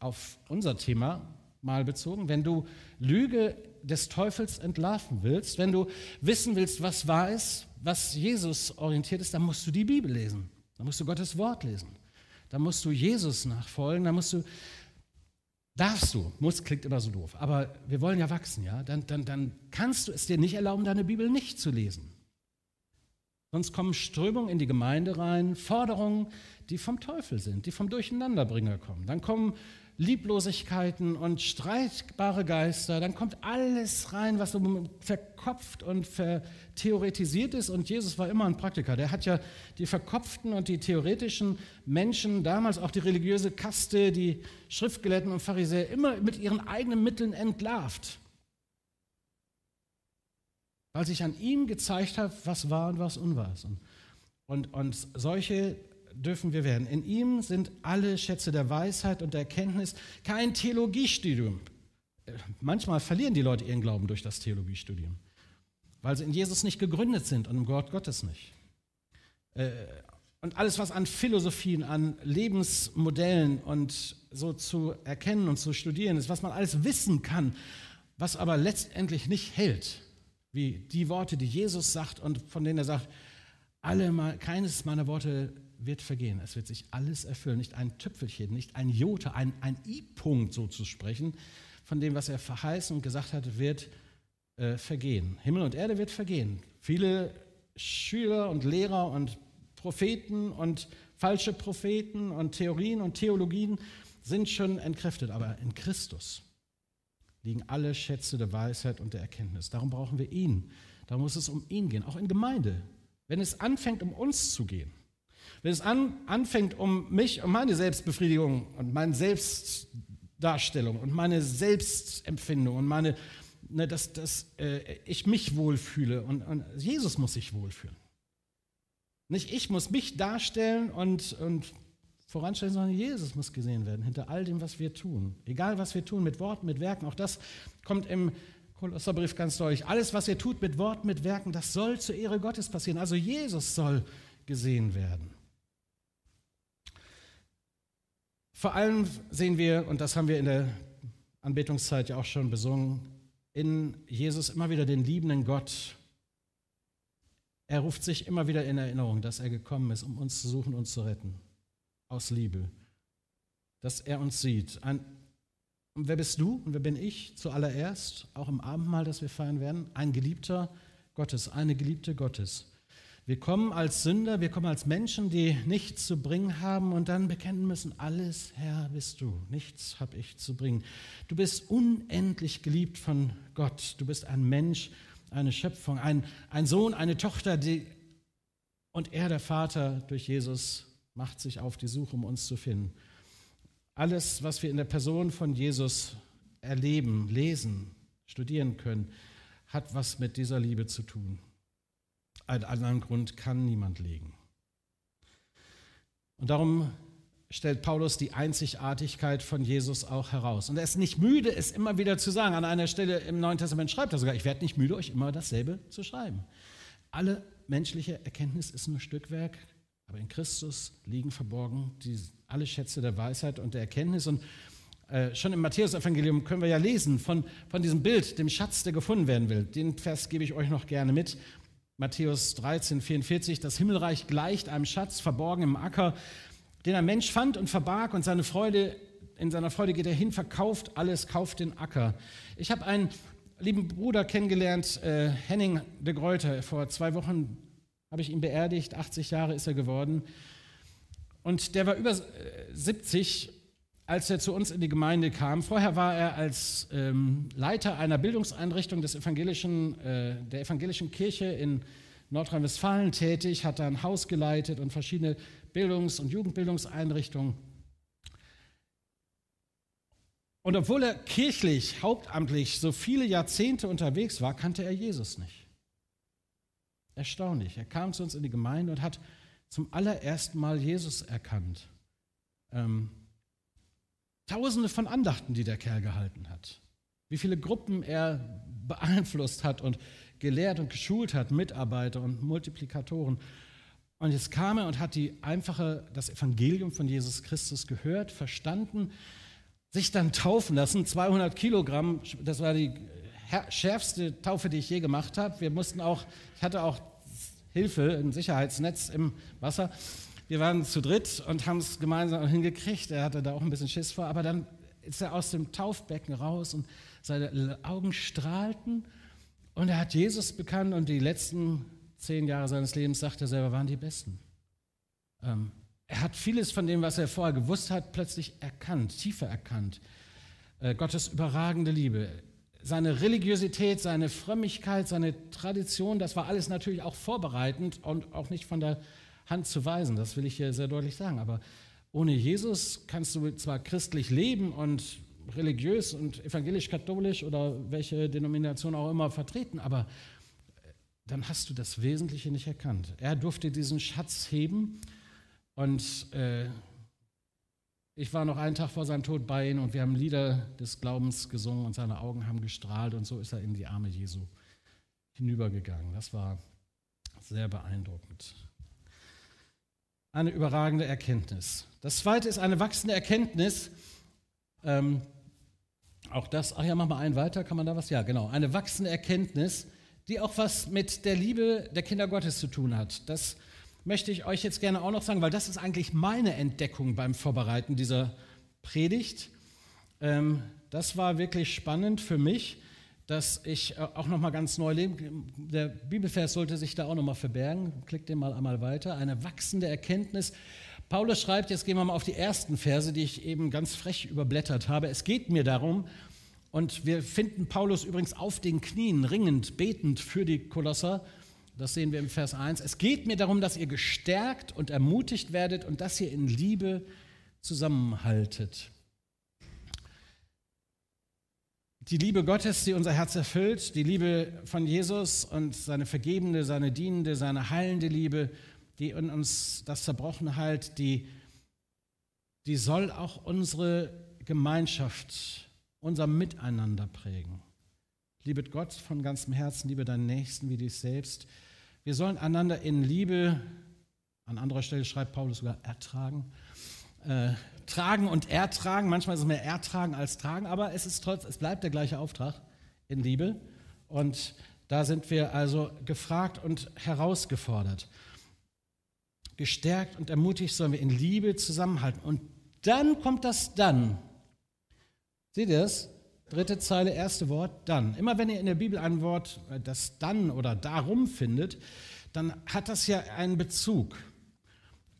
Auf unser Thema mal bezogen, wenn du Lüge des Teufels entlarven willst, wenn du wissen willst, was wahr ist, was Jesus orientiert ist, dann musst du die Bibel lesen. Dann musst du Gottes Wort lesen. Dann musst du Jesus nachfolgen. Dann musst du, darfst du, muss klingt immer so doof, aber wir wollen ja wachsen, ja? Dann, dann, dann kannst du es dir nicht erlauben, deine Bibel nicht zu lesen. Sonst kommen Strömungen in die Gemeinde rein, Forderungen, die vom Teufel sind, die vom Durcheinanderbringer kommen. Dann kommen Lieblosigkeiten und streitbare Geister, dann kommt alles rein, was so verkopft und vertheoretisiert ist. Und Jesus war immer ein Praktiker. Der hat ja die verkopften und die theoretischen Menschen, damals auch die religiöse Kaste, die Schriftgelehrten und Pharisäer, immer mit ihren eigenen Mitteln entlarvt. Weil sich an ihm gezeigt hat, was wahr und was unwahr ist. Und, und, und solche dürfen wir werden. In ihm sind alle Schätze der Weisheit und der Erkenntnis, kein Theologiestudium. Manchmal verlieren die Leute ihren Glauben durch das Theologiestudium, weil sie in Jesus nicht gegründet sind und im Gott Gottes nicht. Äh, und alles, was an Philosophien, an Lebensmodellen und so zu erkennen und zu studieren ist, was man alles wissen kann, was aber letztendlich nicht hält, wie die Worte, die Jesus sagt und von denen er sagt, alle, keines meiner Worte wird vergehen. Es wird sich alles erfüllen. Nicht ein Tüpfelchen, nicht ein Jota, ein, ein I-Punkt so zu sprechen, von dem, was er verheißen und gesagt hat, wird äh, vergehen. Himmel und Erde wird vergehen. Viele Schüler und Lehrer und Propheten und falsche Propheten und Theorien und Theologien sind schon entkräftet, aber in Christus liegen alle Schätze der Weisheit und der Erkenntnis. Darum brauchen wir ihn. Darum muss es um ihn gehen, auch in Gemeinde. Wenn es anfängt, um uns zu gehen, wenn es an, anfängt, um mich, um meine Selbstbefriedigung und meine Selbstdarstellung und meine Selbstempfindung und meine, ne, dass, dass äh, ich mich wohlfühle und, und Jesus muss sich wohlfühlen. Nicht ich muss mich darstellen und, und voranstellen, sondern Jesus muss gesehen werden hinter all dem, was wir tun. Egal, was wir tun, mit Worten, mit Werken, auch das kommt im Kolosserbrief ganz deutlich. Alles, was ihr tut mit Worten, mit Werken, das soll zur Ehre Gottes passieren. Also Jesus soll gesehen werden. Vor allem sehen wir, und das haben wir in der Anbetungszeit ja auch schon besungen, in Jesus immer wieder den liebenden Gott. Er ruft sich immer wieder in Erinnerung, dass er gekommen ist, um uns zu suchen und zu retten. Aus Liebe. Dass er uns sieht. Ein, und wer bist du und wer bin ich zuallererst? Auch im Abendmahl, das wir feiern werden. Ein Geliebter Gottes, eine Geliebte Gottes. Wir kommen als Sünder, wir kommen als Menschen, die nichts zu bringen haben und dann bekennen müssen, alles Herr bist du, nichts habe ich zu bringen. Du bist unendlich geliebt von Gott, du bist ein Mensch, eine Schöpfung, ein, ein Sohn, eine Tochter, die, und er, der Vater, durch Jesus macht sich auf die Suche, um uns zu finden. Alles, was wir in der Person von Jesus erleben, lesen, studieren können, hat was mit dieser Liebe zu tun. Einen anderen Grund kann niemand legen. Und darum stellt Paulus die Einzigartigkeit von Jesus auch heraus. Und er ist nicht müde, es immer wieder zu sagen. An einer Stelle im Neuen Testament schreibt er sogar, ich werde nicht müde, euch immer dasselbe zu schreiben. Alle menschliche Erkenntnis ist nur Stückwerk, aber in Christus liegen verborgen die, alle Schätze der Weisheit und der Erkenntnis. Und äh, schon im Matthäus-Evangelium können wir ja lesen von, von diesem Bild, dem Schatz, der gefunden werden will. Den Vers gebe ich euch noch gerne mit. Matthäus 13, 44, das Himmelreich gleicht einem Schatz verborgen im Acker, den ein Mensch fand und verbarg und seine Freude, in seiner Freude geht er hin, verkauft alles, kauft den Acker. Ich habe einen lieben Bruder kennengelernt, äh, Henning de Greuter. Vor zwei Wochen habe ich ihn beerdigt, 80 Jahre ist er geworden. Und der war über 70 als er zu uns in die Gemeinde kam. Vorher war er als ähm, Leiter einer Bildungseinrichtung des evangelischen, äh, der evangelischen Kirche in Nordrhein-Westfalen tätig, hat da ein Haus geleitet und verschiedene Bildungs- und Jugendbildungseinrichtungen. Und obwohl er kirchlich, hauptamtlich so viele Jahrzehnte unterwegs war, kannte er Jesus nicht. Erstaunlich. Er kam zu uns in die Gemeinde und hat zum allerersten Mal Jesus erkannt. Ähm, Tausende von Andachten, die der Kerl gehalten hat. Wie viele Gruppen er beeinflusst hat und gelehrt und geschult hat, Mitarbeiter und Multiplikatoren. Und jetzt kam er und hat die einfache, das Evangelium von Jesus Christus gehört, verstanden, sich dann taufen lassen. 200 Kilogramm, das war die schärfste Taufe, die ich je gemacht habe. Wir mussten auch, ich hatte auch Hilfe, ein Sicherheitsnetz im Wasser. Wir waren zu dritt und haben es gemeinsam hingekriegt. Er hatte da auch ein bisschen Schiss vor, aber dann ist er aus dem Taufbecken raus und seine Augen strahlten und er hat Jesus bekannt und die letzten zehn Jahre seines Lebens, sagt er selber, waren die besten. Ähm, er hat vieles von dem, was er vorher gewusst hat, plötzlich erkannt, tiefer erkannt. Äh, Gottes überragende Liebe, seine Religiosität, seine Frömmigkeit, seine Tradition, das war alles natürlich auch vorbereitend und auch nicht von der Hand zu weisen. Das will ich hier sehr deutlich sagen. Aber ohne Jesus kannst du zwar christlich leben und religiös und evangelisch-katholisch oder welche Denomination auch immer vertreten, aber äh, dann hast du das Wesentliche nicht erkannt. Er durfte diesen Schatz heben und äh, ich war noch einen Tag vor seinem Tod bei ihm und wir haben Lieder des Glaubens gesungen und seine Augen haben gestrahlt und so ist er in die Arme Jesu hinübergegangen. Das war sehr beeindruckend. Eine überragende Erkenntnis. Das zweite ist eine wachsende Erkenntnis. Ähm, auch das, ach ja, mach mal einen weiter, kann man da was? Ja, genau. Eine wachsende Erkenntnis, die auch was mit der Liebe der Kinder Gottes zu tun hat. Das möchte ich euch jetzt gerne auch noch sagen, weil das ist eigentlich meine Entdeckung beim Vorbereiten dieser Predigt. Ähm, das war wirklich spannend für mich, dass ich äh, auch noch mal ganz neu leben. Der Bibelvers sollte sich da auch noch mal verbergen. Klickt den mal einmal weiter. Eine wachsende Erkenntnis. Paulus schreibt, jetzt gehen wir mal auf die ersten Verse, die ich eben ganz frech überblättert habe. Es geht mir darum, und wir finden Paulus übrigens auf den Knien, ringend, betend für die Kolosser. Das sehen wir im Vers 1. Es geht mir darum, dass ihr gestärkt und ermutigt werdet und dass ihr in Liebe zusammenhaltet. Die Liebe Gottes, die unser Herz erfüllt, die Liebe von Jesus und seine vergebende, seine dienende, seine heilende Liebe, die in uns das Zerbrochene halt, die, die soll auch unsere Gemeinschaft, unser Miteinander prägen. Liebet Gott von ganzem Herzen, liebe deinen Nächsten wie dich selbst. Wir sollen einander in Liebe, an anderer Stelle schreibt Paulus sogar ertragen, äh, tragen und ertragen. Manchmal ist es mehr ertragen als tragen, aber es ist trotz, es bleibt der gleiche Auftrag in Liebe. Und da sind wir also gefragt und herausgefordert. Gestärkt und ermutigt sollen wir in Liebe zusammenhalten. Und dann kommt das Dann. Seht ihr das? Dritte Zeile, erste Wort, dann. Immer wenn ihr in der Bibel ein Wort, äh, das dann oder darum findet, dann hat das ja einen Bezug.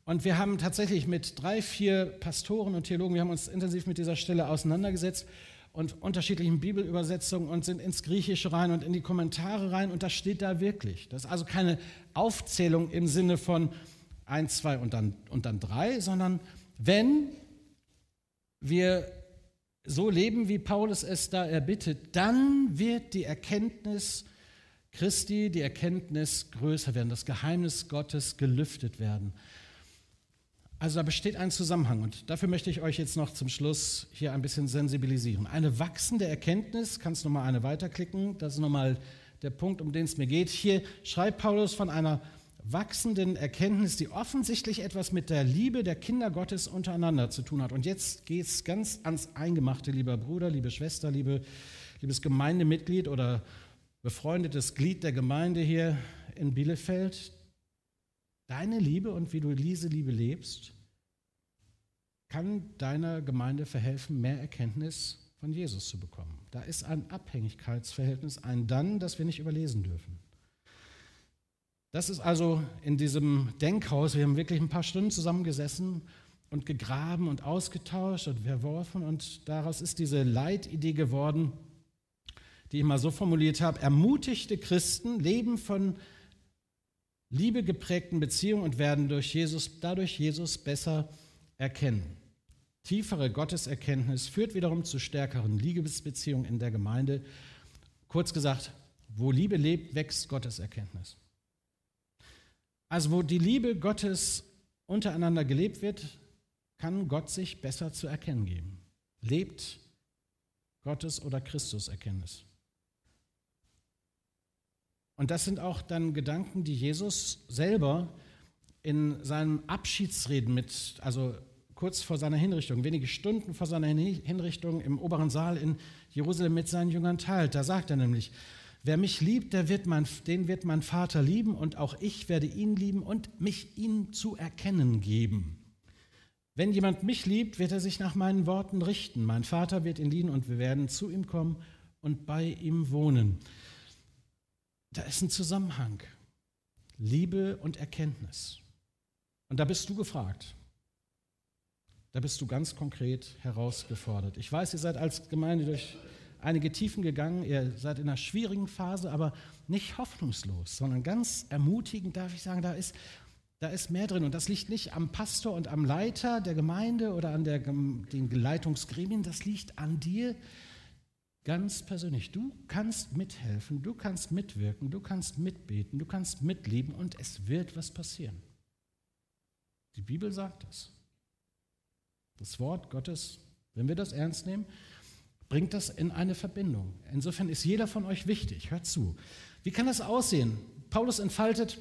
Und wir haben tatsächlich mit drei, vier Pastoren und Theologen, wir haben uns intensiv mit dieser Stelle auseinandergesetzt und unterschiedlichen Bibelübersetzungen und sind ins Griechische rein und in die Kommentare rein und das steht da wirklich. Das ist also keine Aufzählung im Sinne von eins, zwei und dann, und dann drei, sondern wenn wir so leben, wie Paulus es da erbittet, dann wird die Erkenntnis Christi, die Erkenntnis größer werden, das Geheimnis Gottes gelüftet werden. Also da besteht ein Zusammenhang und dafür möchte ich euch jetzt noch zum Schluss hier ein bisschen sensibilisieren. Eine wachsende Erkenntnis, kannst du nochmal eine weiterklicken, das ist nochmal der Punkt, um den es mir geht. Hier schreibt Paulus von einer wachsenden Erkenntnis, die offensichtlich etwas mit der Liebe der Kinder Gottes untereinander zu tun hat. Und jetzt geht es ganz ans Eingemachte, lieber Bruder, liebe Schwester, liebe, liebes Gemeindemitglied oder befreundetes Glied der Gemeinde hier in Bielefeld. Deine Liebe und wie du diese Liebe lebst, kann deiner Gemeinde verhelfen, mehr Erkenntnis von Jesus zu bekommen. Da ist ein Abhängigkeitsverhältnis, ein Dann, das wir nicht überlesen dürfen. Das ist also in diesem Denkhaus, wir haben wirklich ein paar Stunden zusammengesessen und gegraben und ausgetauscht und verworfen und daraus ist diese Leitidee geworden, die ich mal so formuliert habe, ermutigte Christen leben von Liebe geprägten Beziehungen und werden durch Jesus, dadurch Jesus besser erkennen. Tiefere Gotteserkenntnis führt wiederum zu stärkeren Liebesbeziehungen in der Gemeinde. Kurz gesagt, wo Liebe lebt, wächst Gotteserkenntnis. Also wo die Liebe Gottes untereinander gelebt wird, kann Gott sich besser zu erkennen geben. Lebt Gottes oder Christus Erkenntnis. Und das sind auch dann Gedanken, die Jesus selber in seinen Abschiedsreden mit, also kurz vor seiner Hinrichtung, wenige Stunden vor seiner Hinrichtung im oberen Saal in Jerusalem mit seinen Jüngern teilt. Da sagt er nämlich, Wer mich liebt, der wird mein, den wird mein Vater lieben und auch ich werde ihn lieben und mich ihm zu erkennen geben. Wenn jemand mich liebt, wird er sich nach meinen Worten richten. Mein Vater wird ihn lieben und wir werden zu ihm kommen und bei ihm wohnen. Da ist ein Zusammenhang. Liebe und Erkenntnis. Und da bist du gefragt. Da bist du ganz konkret herausgefordert. Ich weiß, ihr seid als Gemeinde durch einige Tiefen gegangen, ihr seid in einer schwierigen Phase, aber nicht hoffnungslos, sondern ganz ermutigend, darf ich sagen, da ist, da ist mehr drin. Und das liegt nicht am Pastor und am Leiter der Gemeinde oder an der, den Leitungsgremien, das liegt an dir ganz persönlich. Du kannst mithelfen, du kannst mitwirken, du kannst mitbeten, du kannst mitlieben und es wird was passieren. Die Bibel sagt das. Das Wort Gottes, wenn wir das ernst nehmen, bringt das in eine Verbindung. Insofern ist jeder von euch wichtig. Hört zu. Wie kann das aussehen? Paulus entfaltet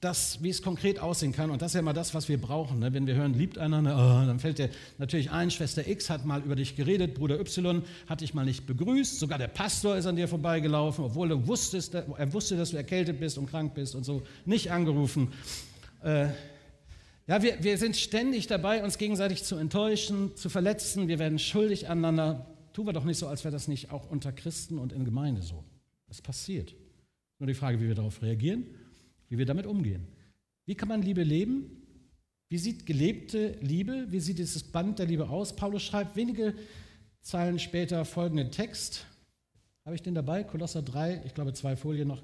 das, wie es konkret aussehen kann. Und das ist ja immer das, was wir brauchen. Ne? Wenn wir hören, liebt einander, oh, dann fällt dir natürlich ein, Schwester X hat mal über dich geredet, Bruder Y hat dich mal nicht begrüßt, sogar der Pastor ist an dir vorbeigelaufen, obwohl du wusstest, er wusste, dass du erkältet bist und krank bist und so, nicht angerufen. Äh, ja, wir, wir sind ständig dabei, uns gegenseitig zu enttäuschen, zu verletzen. Wir werden schuldig aneinander. Tun wir doch nicht so, als wäre das nicht auch unter Christen und in Gemeinde so. Es passiert. Nur die Frage, wie wir darauf reagieren, wie wir damit umgehen. Wie kann man Liebe leben? Wie sieht gelebte Liebe, wie sieht dieses Band der Liebe aus? Paulus schreibt wenige Zeilen später folgenden Text. Habe ich den dabei? Kolosser 3, ich glaube zwei Folien noch.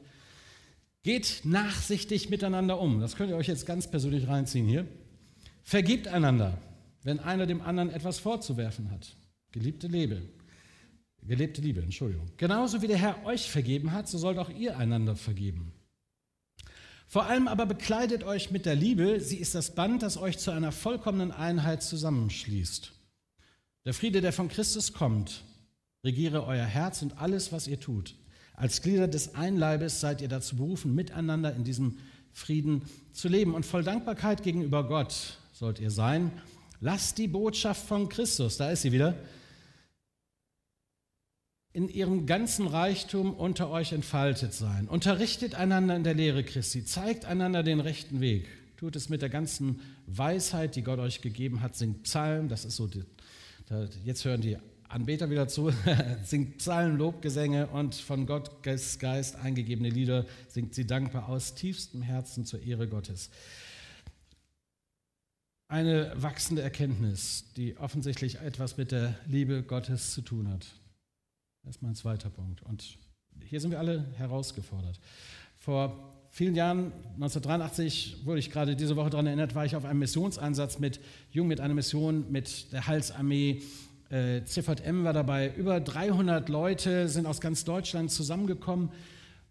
Geht nachsichtig miteinander um. Das könnt ihr euch jetzt ganz persönlich reinziehen hier. Vergibt einander, wenn einer dem anderen etwas vorzuwerfen hat. Geliebte Liebe. Gelebte Liebe, Entschuldigung. Genauso wie der Herr euch vergeben hat, so sollt auch ihr einander vergeben. Vor allem aber bekleidet euch mit der Liebe, sie ist das Band, das euch zu einer vollkommenen Einheit zusammenschließt. Der Friede, der von Christus kommt, regiere euer Herz und alles, was ihr tut. Als Glieder des Einleibes seid ihr dazu berufen, miteinander in diesem Frieden zu leben. Und voll Dankbarkeit gegenüber Gott sollt ihr sein. Lasst die Botschaft von Christus, da ist sie wieder, in ihrem ganzen Reichtum unter euch entfaltet sein. Unterrichtet einander in der Lehre Christi, zeigt einander den rechten Weg. Tut es mit der ganzen Weisheit, die Gott euch gegeben hat. Singt Psalmen, das ist so, die, da, jetzt hören die Anbeter wieder zu, singt Psalmen, Lobgesänge und von Gottes Geist eingegebene Lieder, singt sie dankbar aus tiefstem Herzen zur Ehre Gottes. Eine wachsende Erkenntnis, die offensichtlich etwas mit der Liebe Gottes zu tun hat. Das ist mein zweiter Punkt. Und hier sind wir alle herausgefordert. Vor vielen Jahren, 1983, wurde ich gerade diese Woche daran erinnert, war ich auf einem Missionseinsatz mit Jung mit einer Mission mit der Halsarmee äh, CVM war dabei. Über 300 Leute sind aus ganz Deutschland zusammengekommen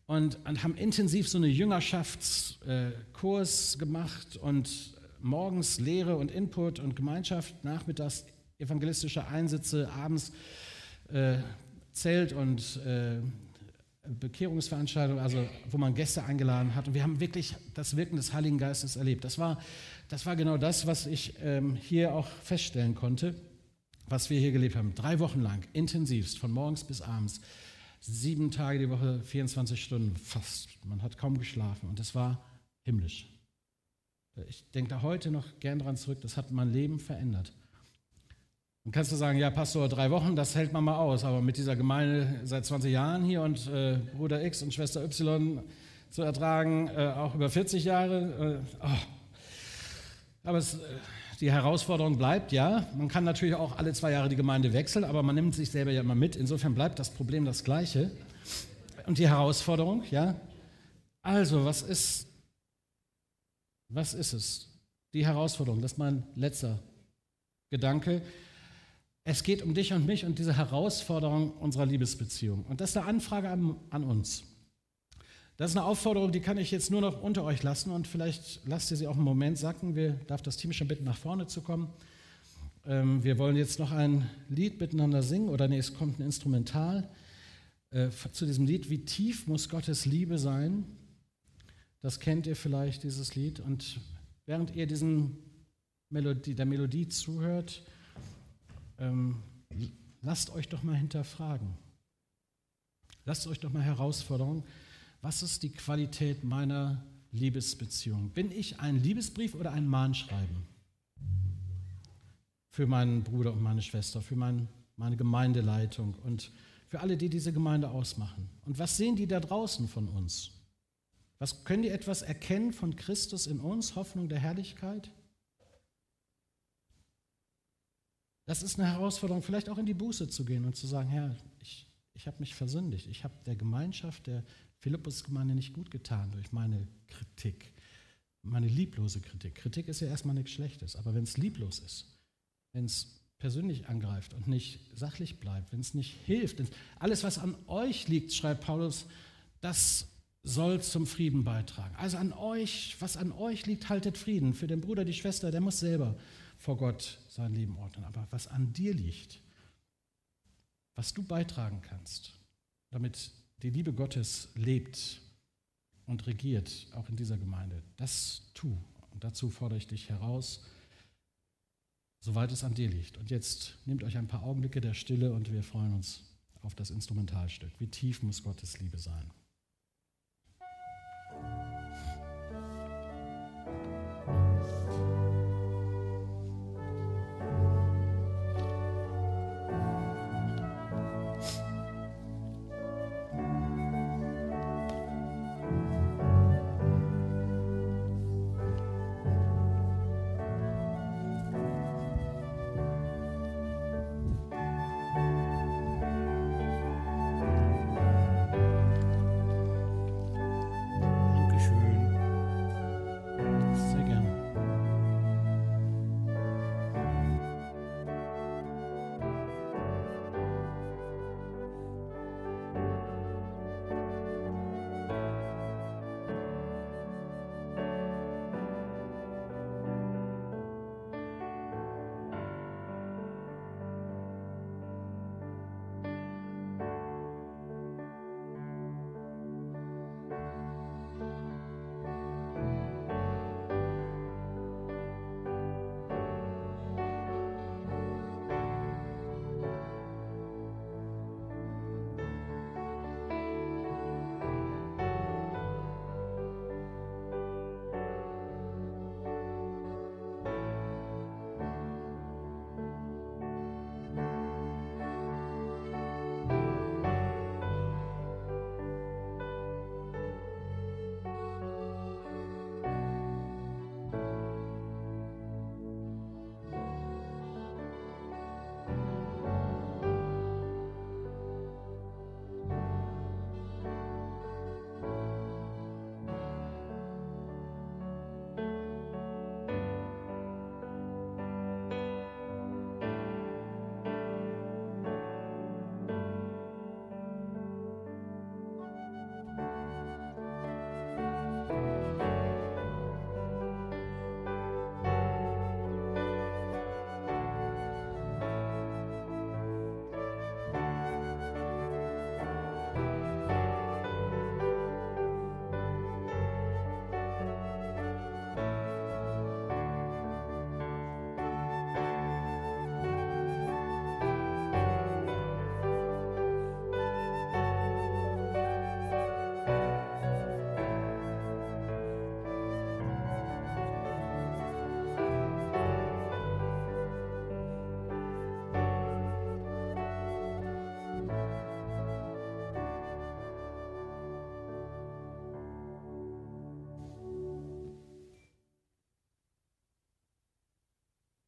und, haben intensiv so eine Jüngerschaftskurs äh, gemacht und morgens Lehre und Input und Gemeinschaft, nachmittags evangelistische Einsätze, abends äh, Zelt und äh, Bekehrungsveranstaltungen, also wo man Gäste eingeladen hat. Und wir haben wirklich das Wirken des Heiligen Geistes erlebt. Das war, das war genau das, was ich ähm, hier auch feststellen konnte was wir hier gelebt haben. Drei Wochen lang, intensivst, von morgens bis abends. Sieben Tage die Woche, 24 Stunden fast. Man hat kaum geschlafen und es war himmlisch. Ich denke da heute noch gern dran zurück, das hat mein Leben verändert. Dann kannst du sagen, ja, Pastor, drei Wochen, das hält man mal aus, aber mit dieser Gemeinde seit 20 Jahren hier und äh, Bruder X und Schwester Y zu ertragen, äh, auch über 40 Jahre, äh, oh. aber es, äh, die Herausforderung bleibt, ja, man kann natürlich auch alle zwei Jahre die Gemeinde wechseln, aber man nimmt sich selber ja immer mit. Insofern bleibt das Problem das gleiche. Und die Herausforderung, ja, also was ist, was ist es? Die Herausforderung, das ist mein letzter Gedanke. Es geht um dich und mich und diese Herausforderung unserer Liebesbeziehung. Und das ist eine Anfrage an, an uns. Das ist eine Aufforderung, die kann ich jetzt nur noch unter euch lassen und vielleicht lasst ihr sie auch einen Moment sacken. Wir darf das Team schon bitten, nach vorne zu kommen. Ähm, wir wollen jetzt noch ein Lied miteinander singen oder nee, es kommt ein Instrumental äh, zu diesem Lied. Wie tief muss Gottes Liebe sein? Das kennt ihr vielleicht, dieses Lied. Und während ihr diesen Melodie, der Melodie zuhört, ähm, lasst euch doch mal hinterfragen. Lasst euch doch mal Herausforderungen was ist die Qualität meiner Liebesbeziehung? Bin ich ein Liebesbrief oder ein Mahnschreiben? Für meinen Bruder und meine Schwester, für mein, meine Gemeindeleitung und für alle, die diese Gemeinde ausmachen. Und was sehen die da draußen von uns? Was können die etwas erkennen von Christus in uns, Hoffnung der Herrlichkeit? Das ist eine Herausforderung, vielleicht auch in die Buße zu gehen und zu sagen, Herr, ich, ich habe mich versündigt, ich habe der Gemeinschaft der Philippus-Gemeinde nicht gut getan durch meine Kritik, meine lieblose Kritik. Kritik ist ja erstmal nichts Schlechtes, aber wenn es lieblos ist, wenn es persönlich angreift und nicht sachlich bleibt, wenn es nicht hilft, alles, was an euch liegt, schreibt Paulus, das soll zum Frieden beitragen. Also an euch, was an euch liegt, haltet Frieden. Für den Bruder, die Schwester, der muss selber vor Gott sein Leben ordnen. Aber was an dir liegt, was du beitragen kannst, damit die Liebe Gottes lebt und regiert, auch in dieser Gemeinde, das tu. Und dazu fordere ich dich heraus, soweit es an dir liegt. Und jetzt nehmt euch ein paar Augenblicke der Stille und wir freuen uns auf das Instrumentalstück. Wie tief muss Gottes Liebe sein?